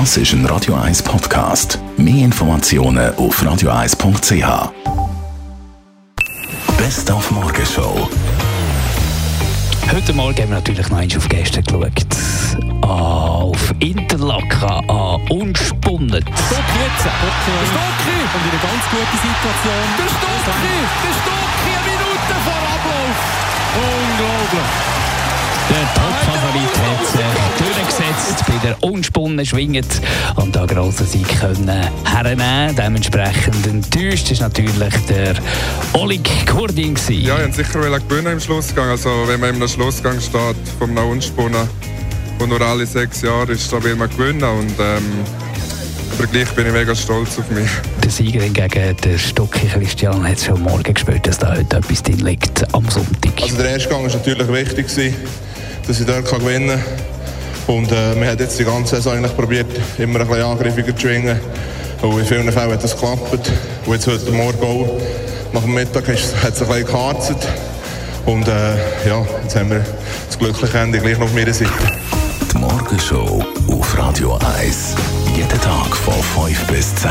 Das ist ein Radio 1 Podcast. Mehr Informationen auf radio1.ch. Best auf Morgenshow. Heute Morgen haben wir natürlich noch einmal auf Gäste geschaut. Auf Interlaken, an Unspunnen. Stock jetzt! Der Stocki! Und in einer ganz guten Situation. Der Stocki! Der Stocki! Eine Minute vor Ablauf! Unglaublich! Der durchgesetzt, bei der Unspunnen schwingend und da grossen Sieg können hernehmen. Dementsprechend enttäuscht ist natürlich der Oleg Kurdin. Ja, ich sicher gewinnen im Schlussgang. Also wenn man im Schlussgang steht vom Unspunnen, wo nur alle sechs Jahre ist, dann will man gewinnen und ähm, aber gleich bin ich mega stolz auf mich. Der Sieger hingegen, der Stocki Christian, hat schon morgen gespürt, dass da heute etwas drin liegt am Sonntag. Also der erste Gang war natürlich wichtig, dass ich dort gewinnen kann. Und äh, wir haben jetzt die ganze Saison eigentlich probiert, immer ein bisschen angriffiger zu schwingen. Und in vielen Fällen hat das geklappt. Und jetzt heute Morgen auch, nach dem Mittag hat es ein bisschen geharzt. Und äh, ja, jetzt haben wir das glückliche Ende gleich noch auf meiner Seite. Die Morgenshow auf Radio 1. Jeden Tag von 5 bis 10.